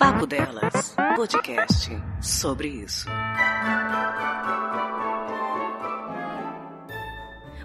Papo Delas, podcast sobre isso.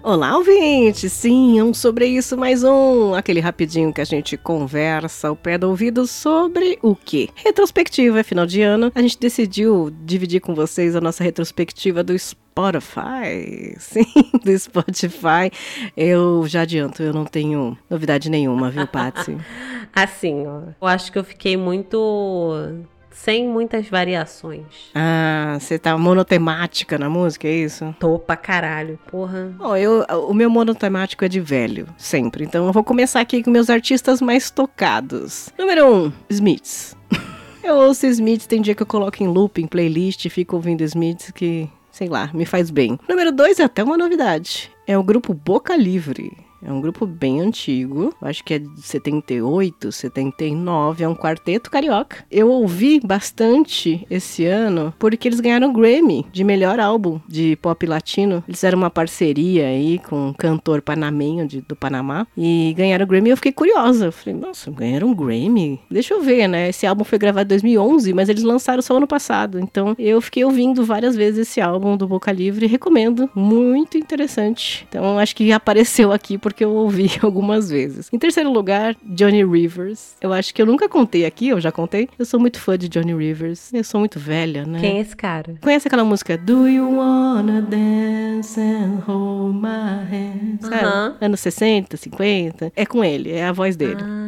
Olá, ouvinte! Sim, é um sobre isso mais um, aquele rapidinho que a gente conversa ao pé do ouvido sobre o quê? Retrospectiva, é final de ano. A gente decidiu dividir com vocês a nossa retrospectiva do Spotify. Sim, do Spotify. Eu já adianto, eu não tenho novidade nenhuma, viu, Patsy? assim, ó. Eu acho que eu fiquei muito sem muitas variações. Ah, você tá monotemática na música, é isso? Tô pra caralho, porra. Bom, eu, o meu monotemático é de velho, sempre. Então eu vou começar aqui com meus artistas mais tocados. Número 1, um, Smiths. eu ouço Smiths, tem dia que eu coloco em loop, em playlist, e fico ouvindo Smiths que, sei lá, me faz bem. Número 2 é até uma novidade. É o grupo Boca Livre. É um grupo bem antigo, acho que é de 78, 79, é um quarteto carioca. Eu ouvi bastante esse ano porque eles ganharam o Grammy de melhor álbum de pop latino. Eles fizeram uma parceria aí com um cantor panamenho de, do Panamá e ganharam o Grammy. Eu fiquei curiosa. Eu falei, nossa, ganharam um Grammy? Deixa eu ver, né? Esse álbum foi gravado em 2011, mas eles lançaram só ano passado. Então eu fiquei ouvindo várias vezes esse álbum do Boca Livre recomendo. Muito interessante. Então acho que apareceu aqui porque eu ouvi algumas vezes. Em terceiro lugar, Johnny Rivers. Eu acho que eu nunca contei aqui, eu já contei. Eu sou muito fã de Johnny Rivers. Eu sou muito velha, né? Quem é esse cara? Conhece aquela música Do You Wanna Dance and Hold My Hand? Sabe? Uh -huh. Anos 60, 50. É com ele, é a voz dele. Ah.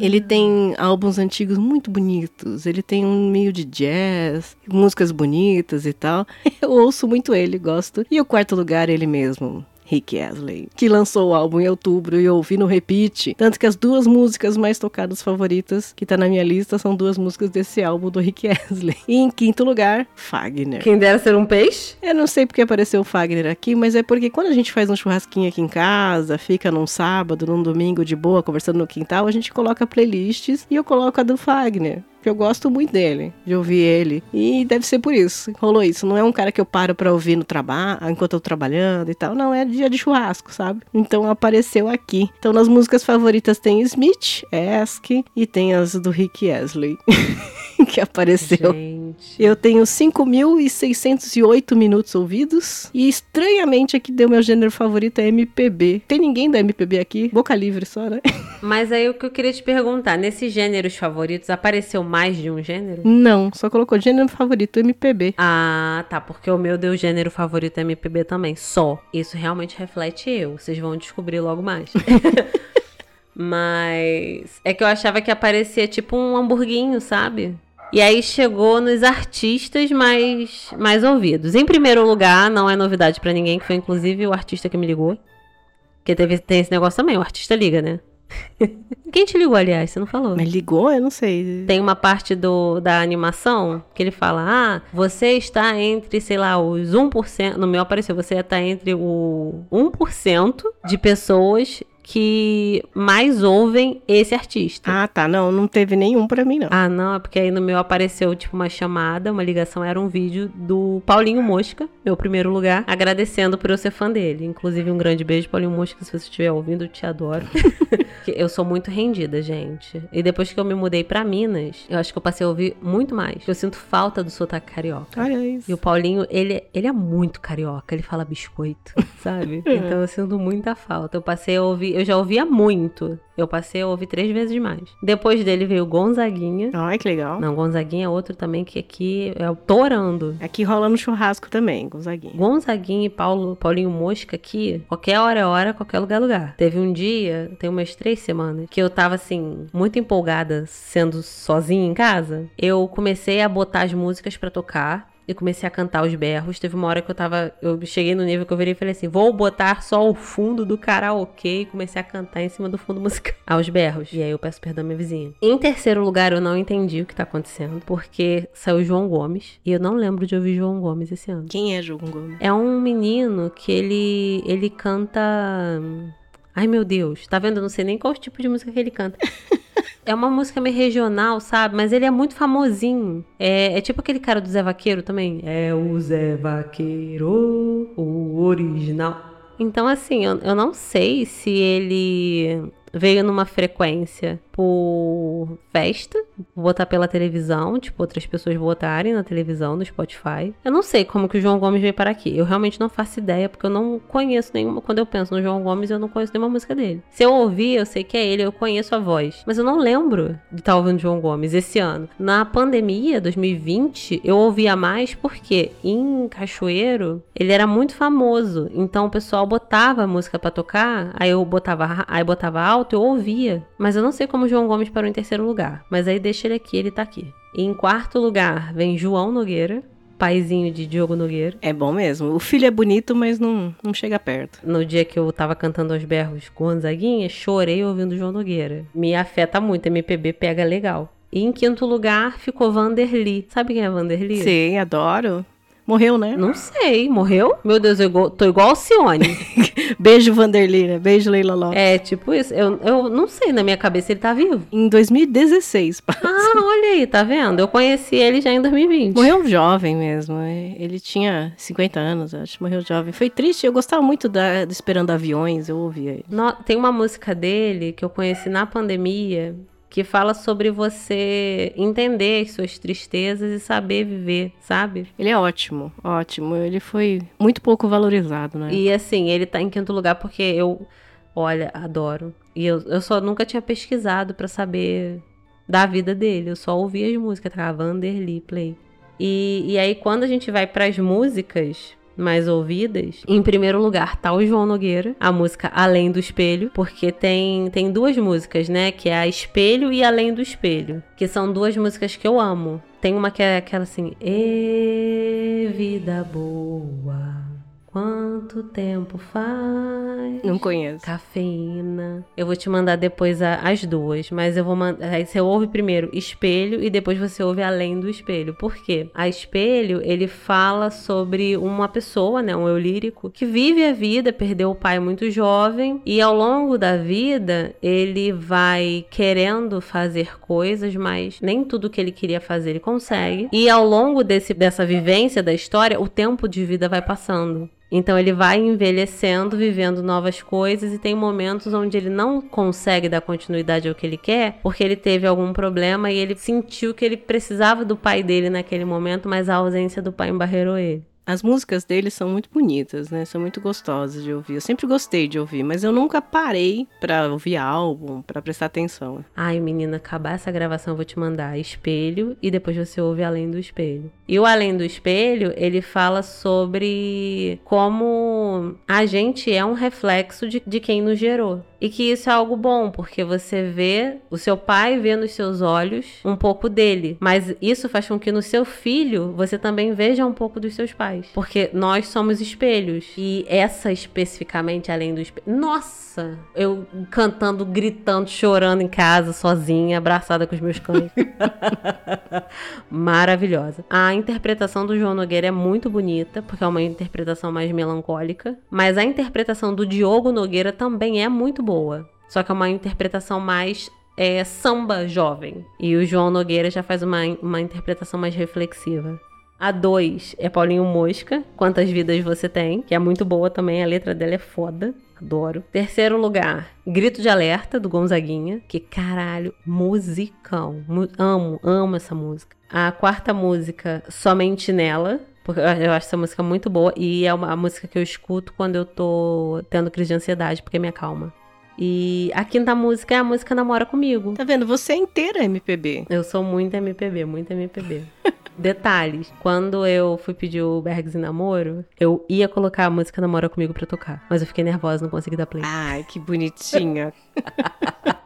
Ele tem álbuns antigos muito bonitos. Ele tem um meio de jazz, músicas bonitas e tal. Eu ouço muito ele, gosto. E o quarto lugar, ele mesmo. Rick Astley, que lançou o álbum em outubro e eu ouvi no repeat. Tanto que as duas músicas mais tocadas favoritas que tá na minha lista são duas músicas desse álbum do Rick Astley. E em quinto lugar, Fagner. Quem dera ser um peixe? Eu não sei porque apareceu o Fagner aqui, mas é porque quando a gente faz um churrasquinho aqui em casa, fica num sábado, num domingo de boa, conversando no quintal, a gente coloca playlists e eu coloco a do Fagner eu gosto muito dele, de ouvir ele. E deve ser por isso, rolou isso. Não é um cara que eu paro pra ouvir no trabalho, enquanto eu tô trabalhando e tal. Não, é dia de churrasco, sabe? Então apareceu aqui. Então nas músicas favoritas tem Smith, Ask e tem as do Rick Astley. que apareceu. Gente. Eu tenho 5.608 minutos ouvidos. E estranhamente aqui deu meu gênero favorito é MPB. Tem ninguém da MPB aqui? Boca livre só, né? Mas aí o que eu queria te perguntar: nesses gêneros favoritos, apareceu mais de um gênero? Não, só colocou gênero favorito MPB. Ah, tá. Porque o meu deu gênero favorito MPB também. Só. Isso realmente reflete eu. Vocês vão descobrir logo mais. Mas é que eu achava que aparecia tipo um hamburguinho, sabe? E aí chegou nos artistas mais, mais ouvidos. Em primeiro lugar, não é novidade para ninguém, que foi inclusive o artista que me ligou. Porque teve, tem esse negócio também, o artista liga, né? Quem te ligou, aliás? Você não falou. Mas ligou? Eu não sei. Tem uma parte do, da animação que ele fala: Ah, você está entre, sei lá, os 1%. No meu apareceu, você está entre o 1% de pessoas que mais ouvem esse artista. Ah, tá. Não, não teve nenhum para mim, não. Ah, não. É porque aí no meu apareceu, tipo, uma chamada, uma ligação. Era um vídeo do Paulinho Mosca, meu primeiro lugar, agradecendo por eu ser fã dele. Inclusive, um grande beijo, Paulinho Mosca, se você estiver ouvindo, eu te adoro. eu sou muito rendida, gente. E depois que eu me mudei para Minas, eu acho que eu passei a ouvir muito mais. Eu sinto falta do sotaque carioca. Olha isso. E o Paulinho, ele, ele é muito carioca. Ele fala biscoito, sabe? então eu sinto muita falta. Eu passei a ouvir eu já ouvia muito. Eu passei a ouvir três vezes mais. Depois dele veio Gonzaguinha. Ai, que legal. Não, Gonzaguinha é outro também que aqui é o Torando. Aqui rola no churrasco também, Gonzaguinha. Gonzaguinha e Paulo, Paulinho Mosca aqui, qualquer hora é hora, qualquer lugar é lugar. Teve um dia, tem umas três semanas, que eu tava assim, muito empolgada sendo sozinha em casa. Eu comecei a botar as músicas para tocar e comecei a cantar os berros. Teve uma hora que eu tava. Eu cheguei no nível que eu virei e falei assim: vou botar só o fundo do karaokê e comecei a cantar em cima do fundo musical. Aos berros. E aí eu peço perdão à minha vizinha. Em terceiro lugar, eu não entendi o que tá acontecendo, porque saiu João Gomes. E eu não lembro de ouvir João Gomes esse ano. Quem é João Gomes? É um menino que ele. ele canta. Ai meu Deus, tá vendo? Eu não sei nem qual tipo de música que ele canta. É uma música meio regional, sabe? Mas ele é muito famosinho. É, é tipo aquele cara do Zé Vaqueiro também. É o Zé Vaqueiro, o original. Então, assim, eu, eu não sei se ele veio numa frequência por festa votar pela televisão, tipo, outras pessoas votarem na televisão, no Spotify. Eu não sei como que o João Gomes veio para aqui. Eu realmente não faço ideia, porque eu não conheço nenhuma. Quando eu penso no João Gomes, eu não conheço nenhuma música dele. Se eu ouvir, eu sei que é ele, eu conheço a voz. Mas eu não lembro de estar ouvindo João Gomes esse ano. Na pandemia, 2020, eu ouvia mais porque em Cachoeiro ele era muito famoso. Então o pessoal botava música para tocar, aí eu botava, aí botava alto, eu ouvia. Mas eu não sei como João Gomes parou em terceiro lugar. Mas aí deixa ele aqui, ele tá aqui. E em quarto lugar vem João Nogueira, paizinho de Diogo Nogueira. É bom mesmo. O filho é bonito, mas não, não chega perto. No dia que eu tava cantando aos berros com Gonzaguinha, chorei ouvindo João Nogueira. Me afeta muito, MPB pega legal. E em quinto lugar ficou Vanderly. Sabe quem é Vanderly? Sim, adoro. Morreu, né? Não sei, morreu? Meu Deus, eu tô igual Alcione. Beijo, Vanderly, né? Beijo, Leila Lopes. É, tipo isso. Eu, eu não sei, na minha cabeça ele tá vivo. Em 2016, parece. Ah, olha aí, tá vendo? Eu conheci ele já em 2020. Morreu jovem mesmo. É. Ele tinha 50 anos, acho. Morreu jovem. Foi triste. Eu gostava muito da, de Esperando Aviões, eu ouvia ele. No, tem uma música dele que eu conheci na pandemia que fala sobre você entender as suas tristezas e saber viver, sabe? Ele é ótimo, ótimo. Ele foi muito pouco valorizado, né? E assim, ele tá em quinto lugar porque eu, olha, adoro. E eu, eu só nunca tinha pesquisado para saber da vida dele. Eu só ouvia as músicas, tava Vanderly Play. E, e aí, quando a gente vai para as músicas, mais ouvidas. Em primeiro lugar, tá o João Nogueira, a música Além do Espelho, porque tem, tem duas músicas, né? Que é a Espelho e Além do Espelho, que são duas músicas que eu amo. Tem uma que é aquela assim, E vida boa. Quanto tempo faz? Não conheço. Cafeína. Eu vou te mandar depois a, as duas, mas eu vou mandar. Aí você ouve primeiro espelho e depois você ouve além do espelho. Por quê? A espelho, ele fala sobre uma pessoa, né? Um eu lírico, que vive a vida, perdeu o pai muito jovem e ao longo da vida ele vai querendo fazer coisas, mas nem tudo que ele queria fazer ele consegue. E ao longo desse, dessa vivência da história, o tempo de vida vai passando. Então ele vai envelhecendo, vivendo novas coisas e tem momentos onde ele não consegue dar continuidade ao que ele quer, porque ele teve algum problema e ele sentiu que ele precisava do pai dele naquele momento, mas a ausência do pai embarreirou ele. As músicas dele são muito bonitas, né? São muito gostosas de ouvir. Eu sempre gostei de ouvir, mas eu nunca parei para ouvir álbum, para prestar atenção. Ai, menina, acabar essa gravação eu vou te mandar espelho e depois você ouve Além do Espelho. E o Além do Espelho, ele fala sobre como a gente é um reflexo de, de quem nos gerou. E que isso é algo bom, porque você vê, o seu pai vê nos seus olhos um pouco dele. Mas isso faz com que no seu filho você também veja um pouco dos seus pais. Porque nós somos espelhos. E essa especificamente, além do espelho. Nossa! Eu cantando, gritando, chorando em casa, sozinha, abraçada com os meus cães. Maravilhosa. A interpretação do João Nogueira é muito bonita, porque é uma interpretação mais melancólica. Mas a interpretação do Diogo Nogueira também é muito boa. Só que é uma interpretação mais é, samba jovem. E o João Nogueira já faz uma, uma interpretação mais reflexiva. A 2 é Paulinho Mosca, Quantas Vidas Você Tem, que é muito boa também, a letra dela é foda. Adoro. Terceiro lugar, Grito de Alerta, do Gonzaguinha. Que caralho, musicão. amo, amo essa música. A quarta música, Somente Nela, porque eu acho essa música muito boa e é uma, música que eu escuto quando eu tô tendo crise de ansiedade, porque me acalma. E a quinta música é a música Namora Comigo. Tá vendo? Você é inteira MPB. Eu sou muito MPB, muito MPB. Detalhes, quando eu fui pedir o Bergs em namoro, eu ia colocar a música Namora Comigo pra tocar. Mas eu fiquei nervosa, não consegui dar play. Ai, que bonitinha.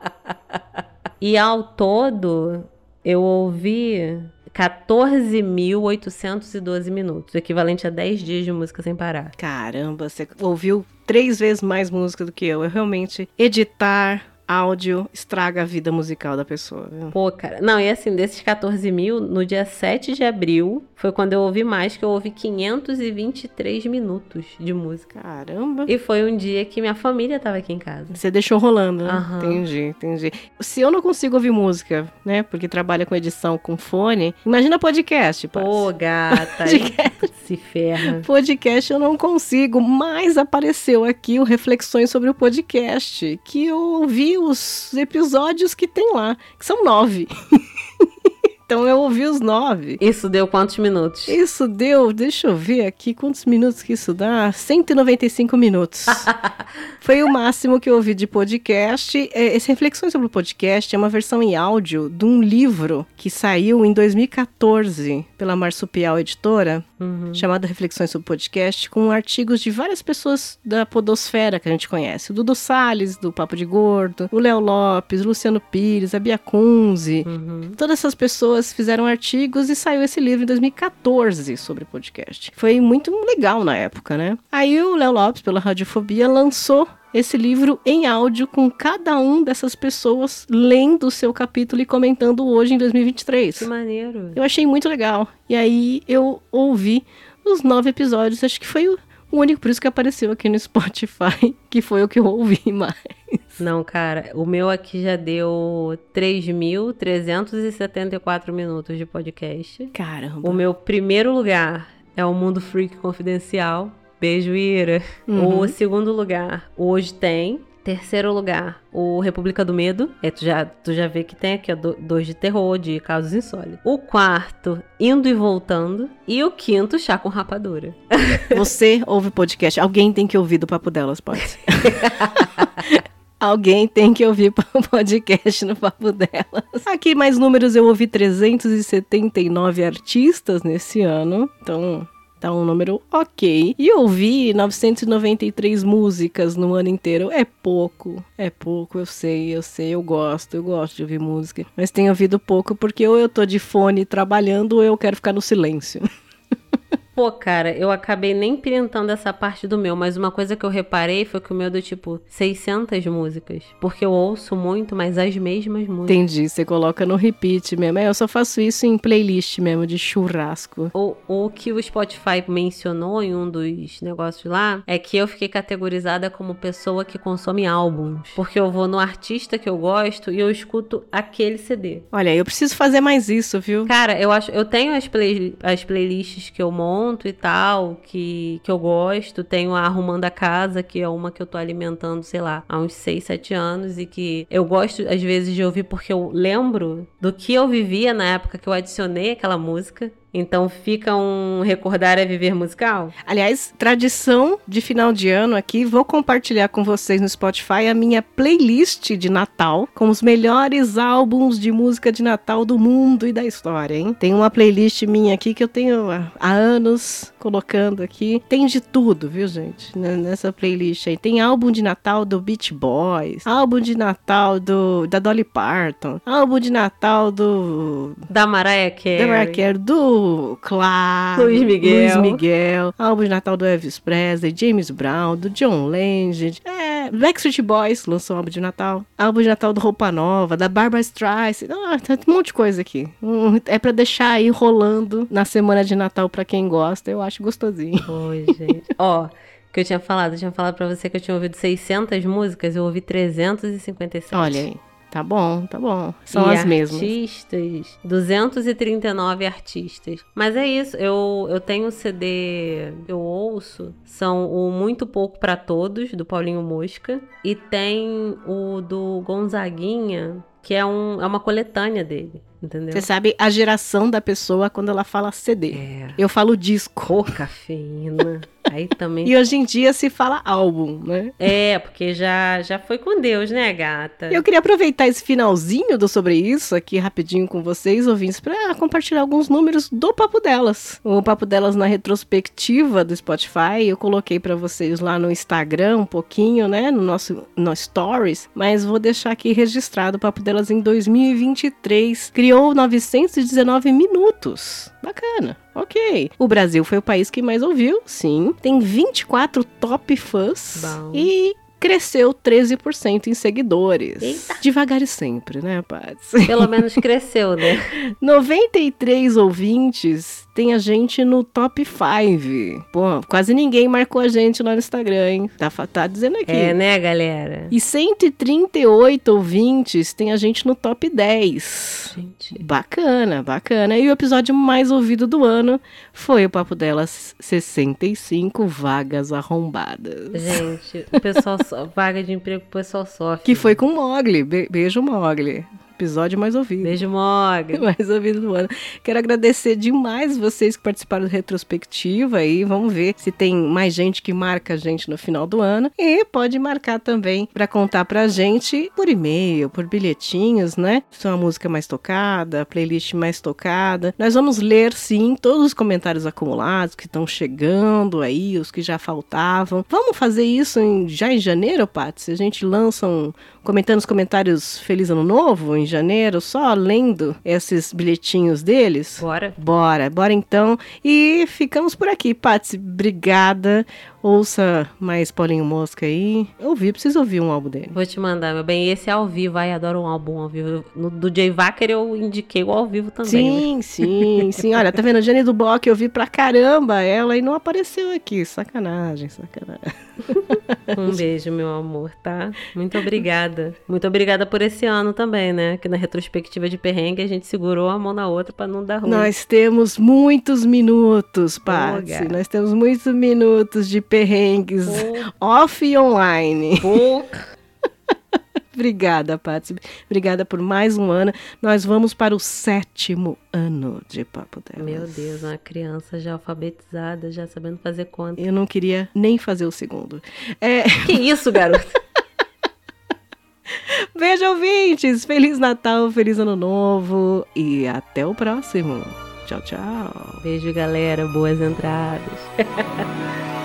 e ao todo, eu ouvi 14.812 minutos, equivalente a 10 dias de música sem parar. Caramba, você ouviu três vezes mais música do que eu. Eu realmente editar, áudio estraga a vida musical da pessoa. Viu? Pô, cara. Não, e assim, desses 14 mil, no dia 7 de abril, foi quando eu ouvi mais, que eu ouvi 523 minutos de música. Caramba. E foi um dia que minha família tava aqui em casa. Você deixou rolando, né? Uhum. Entendi, entendi. Se eu não consigo ouvir música, né? Porque trabalha com edição com fone, imagina podcast, Pô, gata. podcast. Se ferra. Podcast eu não consigo, mas apareceu aqui o Reflexões sobre o Podcast, que eu ouvi os episódios que tem lá, que são nove. então eu ouvi os nove. Isso deu quantos minutos? Isso deu, deixa eu ver aqui quantos minutos que isso dá. 195 minutos. Foi o máximo que eu ouvi de podcast. É, esse Reflexões sobre o Podcast é uma versão em áudio de um livro que saiu em 2014 pela Marsupial Editora, Uhum. chamado Reflexões sobre Podcast, com artigos de várias pessoas da podosfera que a gente conhece. O Dudu Salles, do Papo de Gordo, o Léo Lopes, Luciano Pires, a Bia Kunze. Uhum. Todas essas pessoas fizeram artigos e saiu esse livro em 2014 sobre podcast. Foi muito legal na época, né? Aí o Léo Lopes, pela Radiofobia, lançou esse livro em áudio com cada um dessas pessoas lendo o seu capítulo e comentando hoje em 2023. Que maneiro. Eu achei muito legal. E aí eu ouvi os nove episódios, acho que foi o único, por isso que apareceu aqui no Spotify, que foi o que eu ouvi mais. Não, cara, o meu aqui já deu 3.374 minutos de podcast. Caramba. O meu primeiro lugar é o Mundo Freak Confidencial. Beijo, Ira. Uhum. O segundo lugar, Hoje Tem. Terceiro lugar, o República do Medo. É, tu já, tu já vê que tem aqui, ó, do- dois de terror, de casos insólitos. O quarto, Indo e Voltando. E o quinto, Chá com Rapadura. Você ouve podcast, alguém tem que ouvir do Papo Delas, pode. Alguém tem que ouvir o podcast no Papo Delas. Aqui, mais números, eu ouvi 379 artistas nesse ano. Então, tá um número ok. E ouvi 993 músicas no ano inteiro. É pouco, é pouco, eu sei, eu sei, eu gosto, eu gosto de ouvir música. Mas tenho ouvido pouco porque ou eu tô de fone trabalhando ou eu quero ficar no silêncio. Pô, cara, eu acabei nem printando essa parte do meu, mas uma coisa que eu reparei foi que o meu deu tipo 600 músicas. Porque eu ouço muito, mas as mesmas músicas. Entendi, você coloca no repeat mesmo. É, eu só faço isso em playlist mesmo, de churrasco. O, o que o Spotify mencionou em um dos negócios lá é que eu fiquei categorizada como pessoa que consome álbuns. Porque eu vou no artista que eu gosto e eu escuto aquele CD. Olha, eu preciso fazer mais isso, viu? Cara, eu acho. Eu tenho as, play, as playlists que eu monto e tal, que, que eu gosto. Tenho a Arrumando a Casa, que é uma que eu tô alimentando, sei lá, há uns 6, 7 anos. E que eu gosto, às vezes, de ouvir porque eu lembro do que eu vivia na época que eu adicionei aquela música. Então fica um recordar é viver musical. Aliás, tradição de final de ano aqui, vou compartilhar com vocês no Spotify a minha playlist de Natal com os melhores álbuns de música de Natal do mundo e da história, hein? Tem uma playlist minha aqui que eu tenho há anos colocando aqui. Tem de tudo, viu, gente? N- Nessa playlist aí. Tem álbum de Natal do Beach Boys, álbum de Natal do da Dolly Parton, álbum de Natal do Da Mariah Carey. da Mariah Carey, do Claro, Luiz Miguel. Luiz Miguel, álbum de Natal do Elvis Presley, James Brown, do John Legend, é, Backstreet Boys lançou um álbum de Natal, álbum de Natal do Roupa Nova, da Barbara Streisand, ah, tem um monte de coisa aqui. É pra deixar aí rolando na semana de Natal pra quem gosta, eu acho gostosinho. Oi, gente. Ó, que eu tinha falado, eu tinha falado pra você que eu tinha ouvido 600 músicas, eu ouvi 357. Olha aí, tá bom, tá bom. São e as mesmas. artistas, 239 artistas. Mas é isso, eu, eu tenho o CD, eu ouço, são o Muito Pouco Pra Todos, do Paulinho Mosca, e tem o do Gonzaguinha, que é, um, é uma coletânea dele, entendeu? Você sabe a geração da pessoa quando ela fala CD. É. Eu falo disco. Cor cafeína. Aí também. E hoje em dia se fala álbum, né? É, porque já, já foi com Deus, né, gata? Eu queria aproveitar esse finalzinho do Sobre Isso aqui rapidinho com vocês, ouvintes, para compartilhar alguns números do Papo Delas. O Papo Delas na retrospectiva do Spotify, eu coloquei para vocês lá no Instagram um pouquinho, né, no nosso no Stories, mas vou deixar aqui registrado o Papo Delas em 2023. Criou 919 minutos. Bacana. Ok. O Brasil foi o país que mais ouviu, sim. Tem 24 top fãs. Bom. E cresceu 13% em seguidores. Eita. Devagar e sempre, né, Paty? Pelo menos cresceu, né? 93 ouvintes tem a gente no top 5. Pô, quase ninguém marcou a gente lá no Instagram, hein? Tá, tá dizendo aqui. É, né, galera? E 138 ouvintes tem a gente no top 10. Gente. Bacana, bacana. E o episódio mais ouvido do ano foi o Papo Delas 65 Vagas Arrombadas. Gente, o pessoal só, vaga de emprego, o pessoal sofre. Que foi com o Mogli. Be- beijo, Mogli. Episódio mais ouvido. Beijo, Mog. Mais ouvido do ano. Quero agradecer demais vocês que participaram da retrospectiva aí. Vamos ver se tem mais gente que marca a gente no final do ano. E pode marcar também para contar pra gente por e-mail, por bilhetinhos, né? Se é uma música mais tocada, playlist mais tocada. Nós vamos ler, sim, todos os comentários acumulados que estão chegando aí, os que já faltavam. Vamos fazer isso em, já em janeiro, Paty? Se a gente lança um, comentando os comentários Feliz Ano Novo em janeiro, só lendo esses bilhetinhos deles? Bora. Bora, bora então. E ficamos por aqui, Patsy. Obrigada. Ouça mais Paulinho Mosca aí. Eu ouvi, preciso ouvir um álbum dele. Vou te mandar, meu bem. Esse é ao vivo, ai, adoro um álbum ao vivo. No, do Jay Wacker eu indiquei o ao vivo também. Sim, né? sim, sim. Olha, tá vendo? Jane do Bock, eu vi pra caramba ela e não apareceu aqui. Sacanagem, sacanagem. Um beijo, meu amor, tá? Muito obrigada. Muito obrigada por esse ano também, né? Que na retrospectiva de perrengue a gente segurou a mão na outra para não dar ruim. Nós temos muitos minutos, Patsy. Nós temos muitos minutos de perrengues off e online. Obrigada, Patsy. Obrigada por mais um ano. Nós vamos para o sétimo ano de Papo Delas. Meu Deus, uma criança já alfabetizada, já sabendo fazer conta. Eu não queria nem fazer o segundo. É... Que isso, garoto? Beijo, ouvintes! Feliz Natal, feliz Ano Novo e até o próximo. Tchau, tchau. Beijo, galera. Boas entradas.